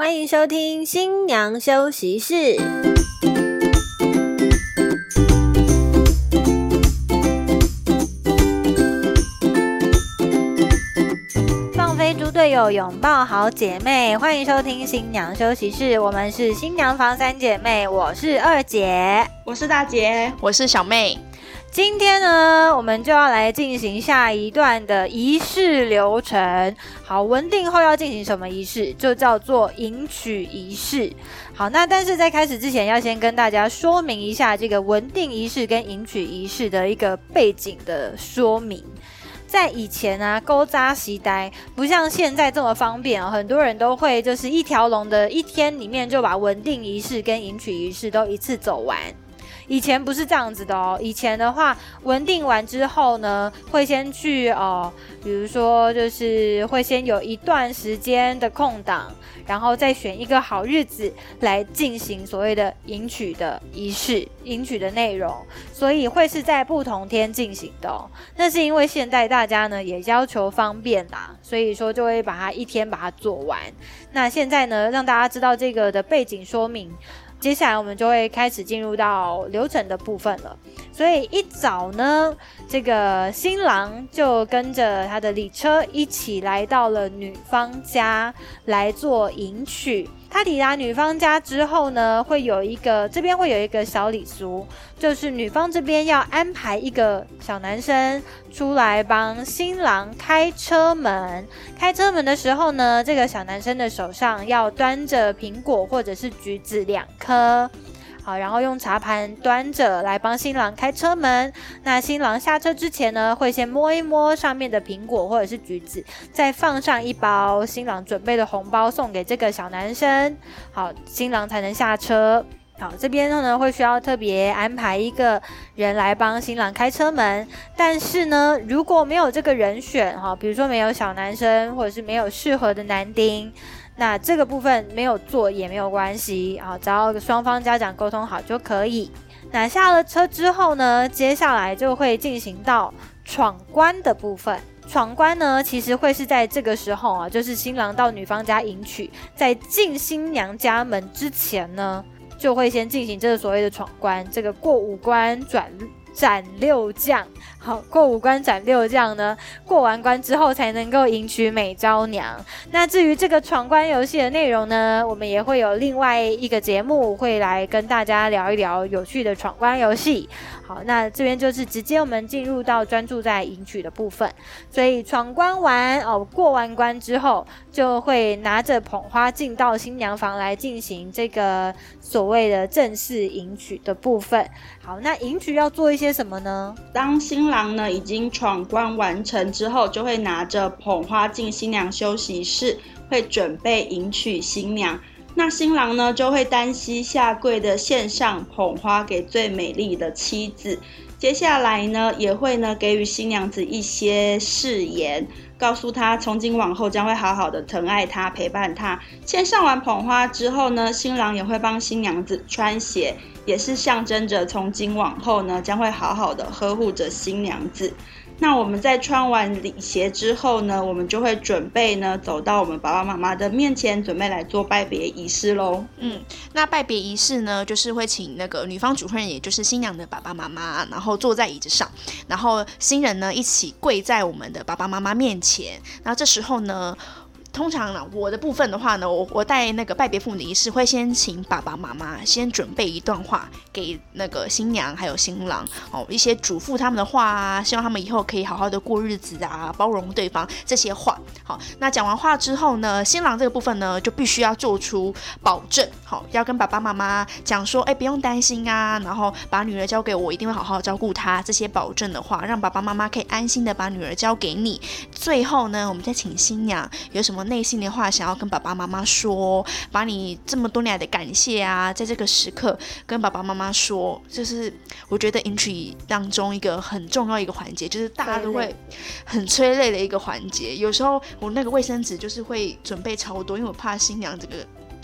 欢迎收听新娘休息室。放飞猪队友，拥抱好姐妹，欢迎收听新娘休息室。我们是新娘房三姐妹，我是二姐，我是大姐，我是小妹。今天呢，我们就要来进行下一段的仪式流程。好，文定后要进行什么仪式？就叫做迎娶仪式。好，那但是在开始之前，要先跟大家说明一下这个文定仪式跟迎娶仪式的一个背景的说明。在以前啊，勾扎席呆不像现在这么方便啊，很多人都会就是一条龙的一天里面就把文定仪式跟迎娶仪式都一次走完。以前不是这样子的哦，以前的话，稳定完之后呢，会先去哦，比如说就是会先有一段时间的空档，然后再选一个好日子来进行所谓的迎娶的仪式、迎娶的内容，所以会是在不同天进行的。哦那是因为现在大家呢也要求方便啦，所以说就会把它一天把它做完。那现在呢，让大家知道这个的背景说明。接下来我们就会开始进入到流程的部分了。所以一早呢，这个新郎就跟着他的礼车一起来到了女方家来做迎娶。他抵达女方家之后呢，会有一个这边会有一个小礼俗，就是女方这边要安排一个小男生出来帮新郎开车门。开车门的时候呢，这个小男生的手上要端着苹果或者是橘子两颗。好，然后用茶盘端着来帮新郎开车门。那新郎下车之前呢，会先摸一摸上面的苹果或者是橘子，再放上一包新郎准备的红包送给这个小男生。好，新郎才能下车。好，这边呢会需要特别安排一个人来帮新郎开车门。但是呢，如果没有这个人选，哈，比如说没有小男生，或者是没有适合的男丁。那这个部分没有做也没有关系啊，只要双方家长沟通好就可以。那下了车之后呢，接下来就会进行到闯关的部分。闯关呢，其实会是在这个时候啊，就是新郎到女方家迎娶，在进新娘家门之前呢，就会先进行这个所谓的闯关，这个过五关转。斩六将，好过五关斩六将呢？过完关之后才能够迎娶美娇娘。那至于这个闯关游戏的内容呢，我们也会有另外一个节目会来跟大家聊一聊有趣的闯关游戏。好，那这边就是直接我们进入到专注在迎娶的部分。所以闯关完哦，过完关之后，就会拿着捧花进到新娘房来进行这个所谓的正式迎娶的部分。好，那迎娶要做一些。什么呢？当新郎呢已经闯关完成之后，就会拿着捧花进新娘休息室，会准备迎娶新娘。那新郎呢就会单膝下跪的献上捧花给最美丽的妻子。接下来呢也会呢给予新娘子一些誓言，告诉他从今往后将会好好的疼爱他，陪伴他。献上完捧花之后呢，新郎也会帮新娘子穿鞋。也是象征着从今往后呢，将会好好的呵护着新娘子。那我们在穿完礼鞋之后呢，我们就会准备呢，走到我们爸爸妈妈的面前，准备来做拜别仪式喽。嗯，那拜别仪式呢，就是会请那个女方主婚人，也就是新娘的爸爸妈妈，然后坐在椅子上，然后新人呢一起跪在我们的爸爸妈妈面前。那这时候呢。通常呢，我的部分的话呢，我我带那个拜别父母的仪式，会先请爸爸妈妈先准备一段话给那个新娘还有新郎哦，一些嘱咐他们的话啊，希望他们以后可以好好的过日子啊，包容对方这些话。好，那讲完话之后呢，新郎这个部分呢，就必须要做出保证，好，要跟爸爸妈妈讲说，哎，不用担心啊，然后把女儿交给我，一定会好好照顾她。这些保证的话，让爸爸妈妈可以安心的把女儿交给你。最后呢，我们再请新娘有什么。内心的话想要跟爸爸妈妈说，把你这么多年来的感谢啊，在这个时刻跟爸爸妈妈说，就是我觉得 entry 当中一个很重要一个环节，就是大家都会很催泪的一个环节。有时候我那个卫生纸就是会准备超多，因为我怕新娘这个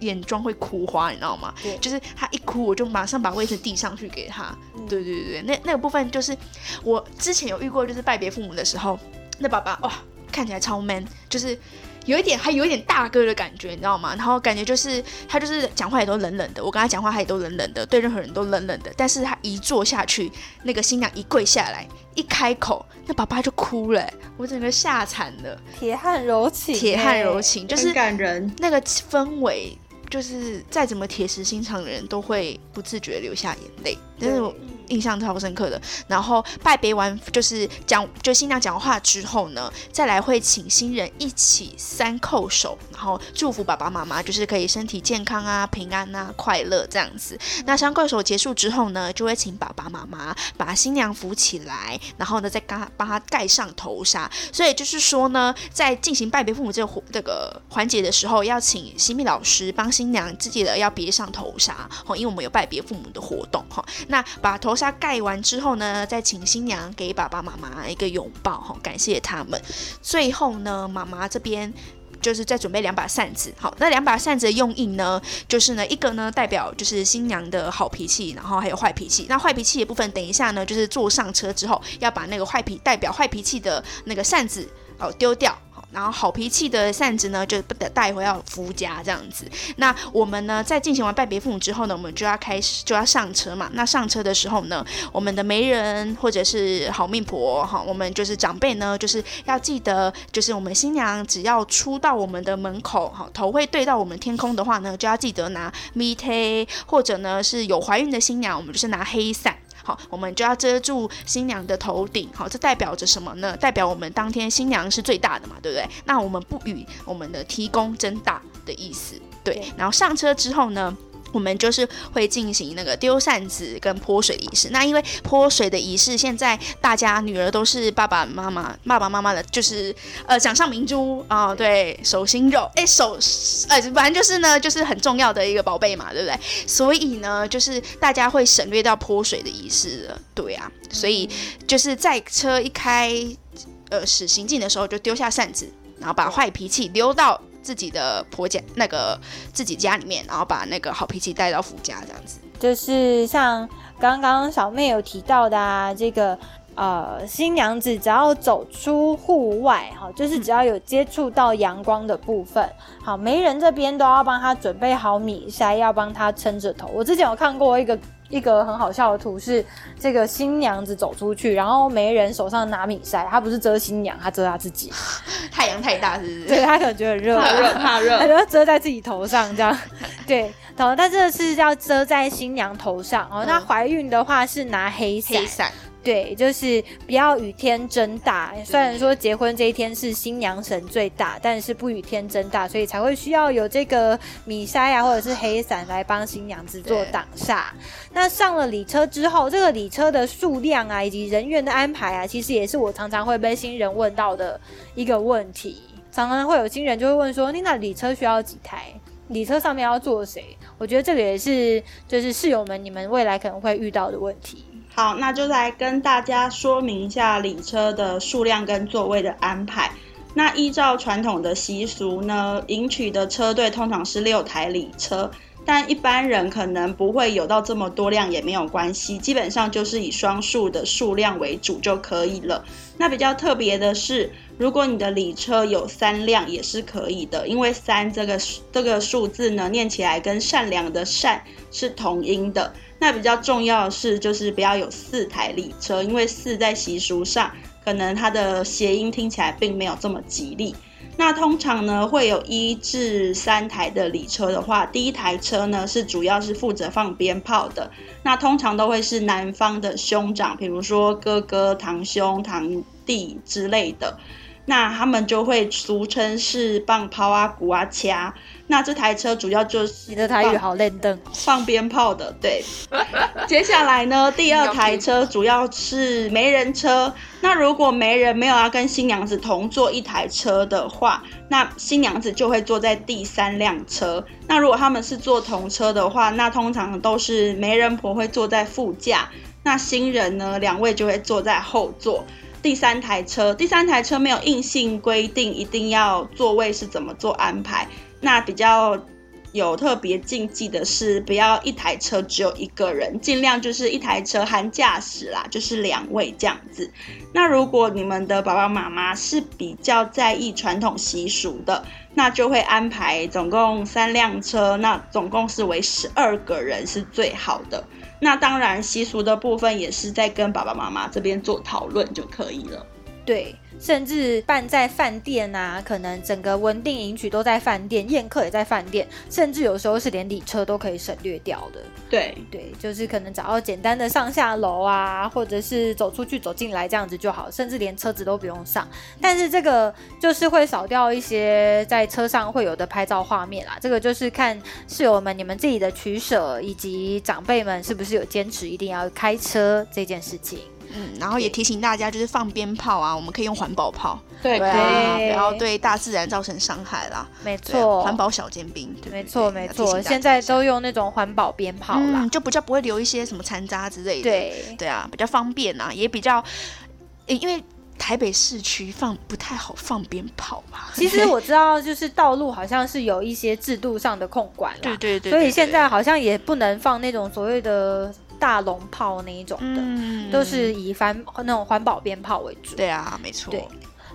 眼妆会哭花，你知道吗？就是她一哭，我就马上把卫生递上去给她。对对对对，那那个部分就是我之前有遇过，就是拜别父母的时候，那爸爸哇看起来超 man，就是。有一点还有一点大哥的感觉，你知道吗？然后感觉就是他就是讲话也都冷冷的，我跟他讲话他也都冷冷的，对任何人都冷冷的。但是他一坐下去，那个新娘一跪下来，一开口，那爸爸就哭了，我整个吓惨了。铁汉柔情，铁汉柔情，就是感人那个氛围。就是再怎么铁石心肠的人都会不自觉流下眼泪，但是我印象超深刻的。然后拜别完，就是讲就新娘讲话之后呢，再来会请新人一起三叩首，然后祝福爸爸妈妈，就是可以身体健康啊、平安啊、快乐这样子。那三叩首结束之后呢，就会请爸爸妈妈把新娘扶起来，然后呢再帮帮她盖上头纱。所以就是说呢，在进行拜别父母这个这个环节的时候，要请新密老师帮新娘自己的要别上头纱，哦，因为我们有拜别父母的活动，哈。那把头纱盖完之后呢，再请新娘给爸爸妈妈一个拥抱，哈，感谢他们。最后呢，妈妈这边就是在准备两把扇子，好，那两把扇子的用意呢，就是呢，一个呢代表就是新娘的好脾气，然后还有坏脾气。那坏脾气的部分，等一下呢，就是坐上车之后要把那个坏脾代表坏脾气的那个扇子哦丢掉。然后好脾气的扇子呢，就不得带回到夫家这样子。那我们呢，在进行完拜别父母之后呢，我们就要开始就要上车嘛。那上车的时候呢，我们的媒人或者是好命婆哈，我们就是长辈呢，就是要记得，就是我们新娘只要出到我们的门口哈，头会对到我们天空的话呢，就要记得拿米贴，或者呢是有怀孕的新娘，我们就是拿黑伞。好，我们就要遮住新娘的头顶。好，这代表着什么呢？代表我们当天新娘是最大的嘛，对不对？那我们不与我们的提供争大的意思。对，然后上车之后呢？我们就是会进行那个丢扇子跟泼水仪式。那因为泼水的仪式，现在大家女儿都是爸爸妈妈、爸爸妈妈的，就是呃掌上明珠啊，对手心肉，哎手，呃反正就是呢，就是很重要的一个宝贝嘛，对不对？所以呢，就是大家会省略掉泼水的仪式了，对啊。所以就是在车一开呃驶行进的时候，就丢下扇子，然后把坏脾气丢到。自己的婆家那个自己家里面，然后把那个好脾气带到夫家，这样子。就是像刚刚小妹有提到的啊，这个呃新娘子只要走出户外，哈，就是只要有接触到阳光的部分，好，媒人这边都要帮她准备好米筛，要帮她撑着头。我之前有看过一个。一个很好笑的图是这个新娘子走出去，然后媒人手上拿米筛，他不是遮新娘，他遮他自己。太阳太大是不是？对他可能觉得热，怕热怕热，他就遮在自己头上这样。对，然但这个是要遮在新娘头上哦。那怀孕的话是拿黑伞。对，就是不要与天争大。虽然说结婚这一天是新娘神最大，但是不与天争大，所以才会需要有这个米筛啊，或者是黑伞来帮新娘子做挡煞。那上了礼车之后，这个礼车的数量啊，以及人员的安排啊，其实也是我常常会被新人问到的一个问题。常常会有新人就会问说：“你那礼车需要几台？礼车上面要坐谁？”我觉得这个也是，就是室友们你们未来可能会遇到的问题。好，那就来跟大家说明一下礼车的数量跟座位的安排。那依照传统的习俗呢，迎娶的车队通常是六台礼车，但一般人可能不会有到这么多辆也没有关系，基本上就是以双数的数量为主就可以了。那比较特别的是，如果你的礼车有三辆也是可以的，因为三这个这个数字呢，念起来跟善良的善是同音的。那比较重要的是，就是不要有四台礼车，因为四在习俗上可能它的谐音听起来并没有这么吉利。那通常呢，会有一至三台的礼车的话，第一台车呢是主要是负责放鞭炮的，那通常都会是男方的兄长，比如说哥哥、堂兄、堂弟之类的。那他们就会俗称是棒抛啊、鼓啊、掐。那这台车主要就是你的台语好练灯，放鞭炮的。对，接下来呢，第二台车主要是媒人车。那如果媒人没有要跟新娘子同坐一台车的话，那新娘子就会坐在第三辆车。那如果他们是坐同车的话，那通常都是媒人婆会坐在副驾，那新人呢，两位就会坐在后座。第三台车，第三台车没有硬性规定一定要座位是怎么做安排。那比较有特别禁忌的是，不要一台车只有一个人，尽量就是一台车含驾驶啦，就是两位这样子。那如果你们的爸爸妈妈是比较在意传统习俗的，那就会安排总共三辆车，那总共是为十二个人是最好的。那当然习俗的部分也是在跟爸爸妈妈这边做讨论就可以了。对，甚至办在饭店啊，可能整个稳定迎娶都在饭店，宴客也在饭店，甚至有时候是连礼车都可以省略掉的。对对，就是可能找到简单的上下楼啊，或者是走出去走进来这样子就好，甚至连车子都不用上。但是这个就是会少掉一些在车上会有的拍照画面啦。这个就是看室友们你们自己的取舍，以及长辈们是不是有坚持一定要开车这件事情。嗯，然后也提醒大家，就是放鞭炮啊，我们可以用环保炮，对对啊，对不要对大自然造成伤害啦。没错，环保小尖兵，对没错没错，现在都用那种环保鞭炮啦。嗯，就比较不会留一些什么残渣之类的。对，对啊，比较方便啊，也比较，诶因为台北市区放不太好放鞭炮吧。其实我知道，就是道路好像是有一些制度上的控管啦，对对对，所以对现在好像也不能放那种所谓的大龙炮那一种的，嗯都是以环那种环保鞭炮为主。对啊，没错。对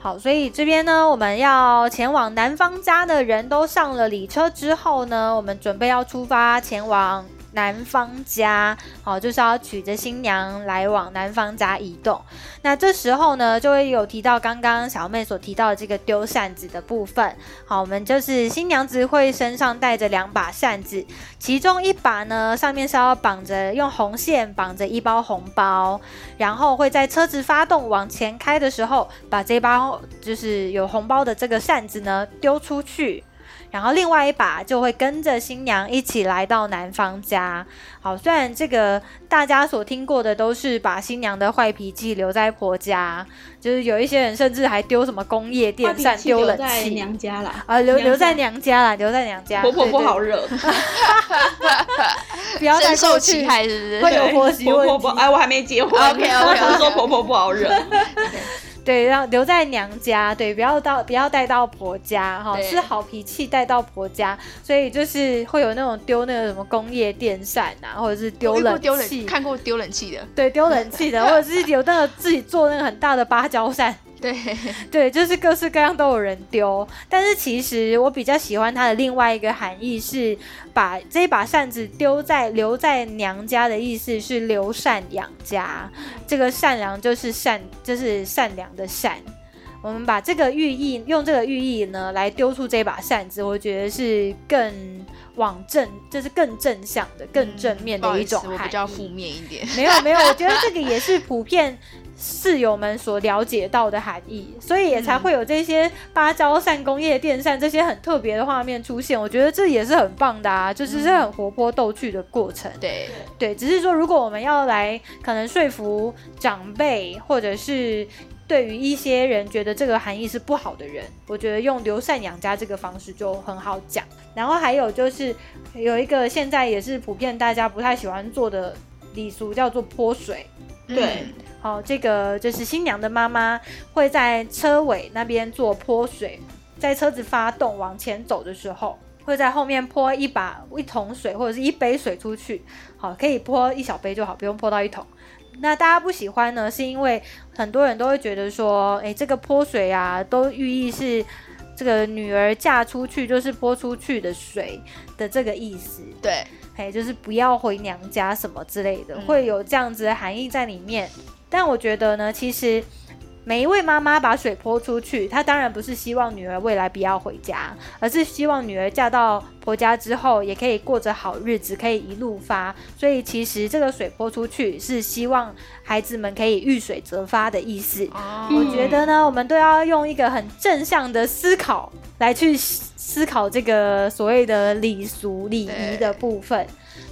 好，所以这边呢，我们要前往男方家的人都上了礼车之后呢，我们准备要出发前往男方家，好，就是要娶着新娘来往男方家移动。那这时候呢，就会有提到刚刚小妹所提到的这个丢扇子的部分。好，我们就是新娘子会身上带着两把扇子，其中一把呢上面是要绑着用红线绑着一包红包，然后会在车子发动往前开的时候，把这包就是有红包的这个扇子呢丢出去。然后另外一把就会跟着新娘一起来到男方家。好，虽然这个大家所听过的都是把新娘的坏脾气留在婆家，就是有一些人甚至还丢什么工业电扇、丢冷在气娘家啦，啊，留留在娘娘家啦，留在娘家。婆婆不好惹，不要再受气害，是不是？会有婆媳婆问题。婆不哎，我还没结婚 OK，OK，OK 我只是说婆婆不好惹。对，让留在娘家，对，不要到不要带到婆家哈，是好脾气带到婆家，所以就是会有那种丢那个什么工业电扇啊，或者是丢冷气，看过丢冷气的，对，丢冷气的，或者是有那个自己做那个很大的芭蕉扇，对，对，就是各式各样都有人丢。但是其实我比较喜欢它的另外一个含义是，把这把扇子丢在留在娘家的意思是留善养家。这个善良就是善，就是善良的善。我们把这个寓意用这个寓意呢来丢出这把扇子，我觉得是更往正，就是更正向的、更正面的一种含义。比较负面一点。没有没有，我觉得这个也是普遍室友们所了解到的含义，所以也才会有这些芭蕉扇、工业电扇这些很特别的画面出现。我觉得这也是很棒的啊，就是是很活泼逗趣的过程。对，对，只是说如果我们要来可能说服长辈，或者是对于一些人觉得这个含义是不好的人，我觉得用留善养家这个方式就很好讲。然后还有就是有一个现在也是普遍大家不太喜欢做的礼俗，叫做泼水。对嗯好，这个就是新娘的妈妈会在车尾那边做泼水，在车子发动往前走的时候，会在后面泼一把一桶水或者是一杯水出去。好，可以泼一小杯就好，不用泼到一桶。那大家不喜欢呢，是因为很多人都会觉得说，诶，这个泼水啊，都寓意是这个女儿嫁出去就是泼出去的水的这个意思。对，诶，就是不要回娘家什么之类的，嗯会有这样子的含义在里面。但我觉得呢，其实每一位妈妈把水泼出去，她当然不是希望女儿未来不要回家，而是希望女儿嫁到婆家之后也可以过着好日子，可以一路发。所以其实这个水泼出去是希望孩子们可以遇水则发的意思。哦我觉得呢，我们都要用一个很正向的思考来去思思考这个所谓的礼俗礼仪的部分，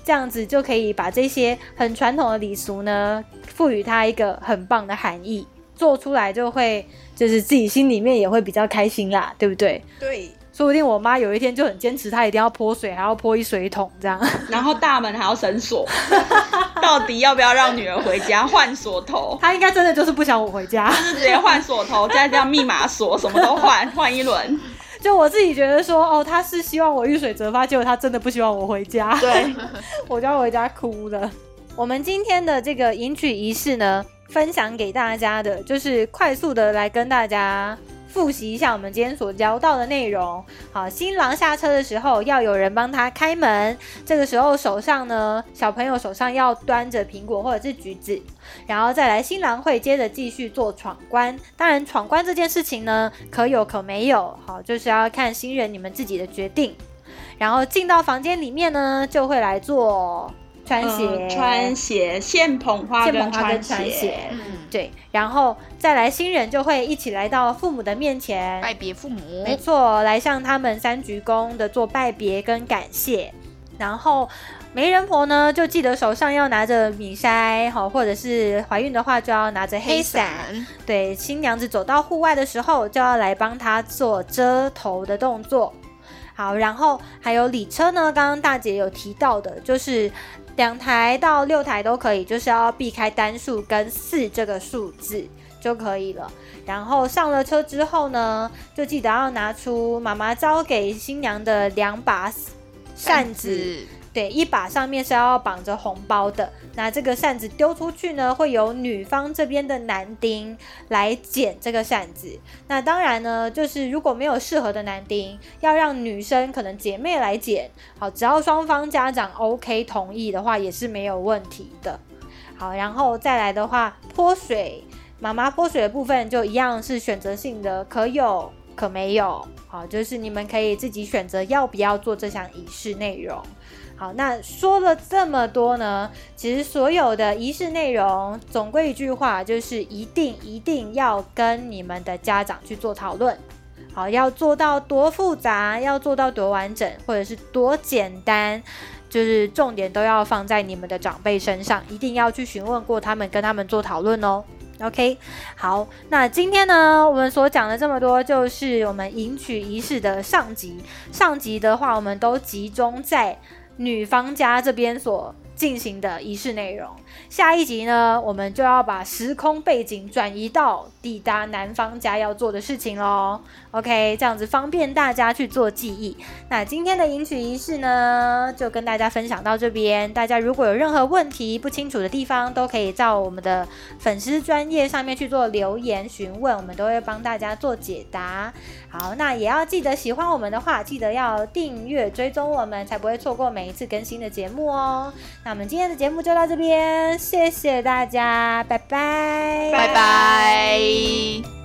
这样子就可以把这些很传统的礼俗呢，赋予它一个很棒的含义，做出来就会就是自己心里面也会比较开心啦，对不对？对，说不定我妈有一天就很坚持，她一定要泼水，还要泼一水桶这样。然后大门还要绳锁，到底要不要让女儿回家换锁头？她应该真的就是不想我回家。就是直接换锁头，再这样密码锁，什么都换，换一轮。就我自己觉得说，哦，他是希望我遇水则发，结果他真的不希望我回家，对，我就要回家哭了。我们今天的这个迎娶仪式呢，分享给大家的，就是快速的来跟大家。复习一下我们今天所聊到的内容。好，新郎下车的时候要有人帮他开门，这个时候手上呢，小朋友手上要端着苹果或者是橘子，然后再来新郎会接着继续做闯关。当然，闯关这件事情呢，可有可没有，好，就是要看新人你们自己的决定。然后进到房间里面呢，就会来做。穿鞋，穿鞋，线捧花跟穿鞋，嗯，对，然后再来新人就会一起来到父母的面前拜别父母，没错，来向他们三鞠躬的做拜别跟感谢。然后媒人婆呢，就记得手上要拿着米筛，好，或者是怀孕的话就要拿着黑伞。对，新娘子走到户外的时候，就要来帮她做遮头的动作。好，然后还有礼车呢，刚刚大姐有提到的，就是。两台到六台都可以，就是要避开单数跟四这个数字就可以了。然后上了车之后呢，就记得要拿出妈妈交给新娘的两把扇子。对，一把上面是要绑着红包的。那这个扇子丢出去呢，会由女方这边的男丁来捡这个扇子。那当然呢，就是如果没有适合的男丁，要让女生可能姐妹来捡。好，只要双方家长 OK 同意的话，也是没有问题的。好，然后再来的话，泼水，妈妈泼水的部分就一样是选择性的，可有可没有。好，就是你们可以自己选择要不要做这项仪式内容。好，那说了这么多呢，其实所有的仪式内容，总归一句话，就是一定一定要跟你们的家长去做讨论。好，要做到多复杂，要做到多完整，或者是多简单，就是重点都要放在你们的长辈身上，一定要去询问过他们，跟他们做讨论哦。OK，好，那今天呢，我们所讲的这么多，就是我们迎娶仪式的上集。上集的话，我们都集中在。女方家这边所进行的仪式内容，下一集呢，我们就要把时空背景转移到抵达男方家要做的事情喽。OK，这样子方便大家去做记忆。那今天的迎娶仪式呢，就跟大家分享到这边。大家如果有任何问题不清楚的地方，都可以在我们的粉丝专业上面去做留言询问，我们都会帮大家做解答。好，那也要记得喜欢我们的话，记得要订阅追踪我们，才不会错过每一次更新的节目哦。那我们今天的节目就到这边，谢谢大家，拜拜，拜拜。